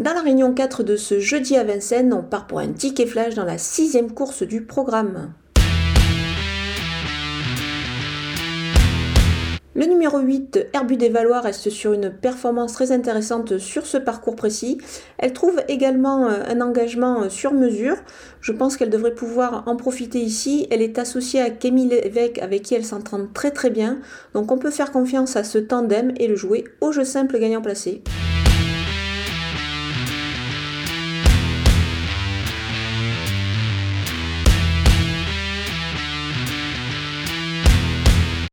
Dans la réunion 4 de ce jeudi à Vincennes, on part pour un ticket flash dans la sixième course du programme. Le numéro 8, Herbu des Valois, reste sur une performance très intéressante sur ce parcours précis. Elle trouve également euh, un engagement euh, sur mesure. Je pense qu'elle devrait pouvoir en profiter ici. Elle est associée à Kémy Lévesque avec qui elle s'entend très très bien. Donc on peut faire confiance à ce tandem et le jouer au jeu simple gagnant placé.